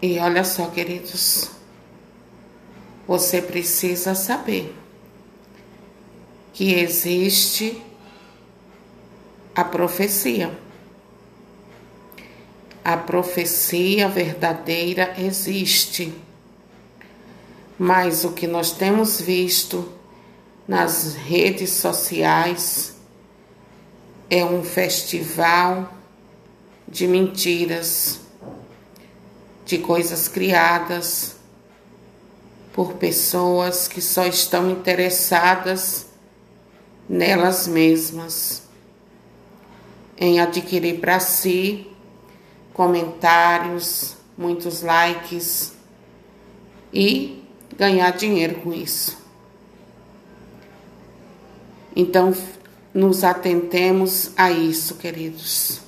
E olha só, queridos, você precisa saber que existe a profecia. A profecia verdadeira existe. Mas o que nós temos visto nas redes sociais é um festival de mentiras, de coisas criadas por pessoas que só estão interessadas nelas mesmas, em adquirir para si comentários, muitos likes e ganhar dinheiro com isso. Então, nos atentemos a isso, queridos.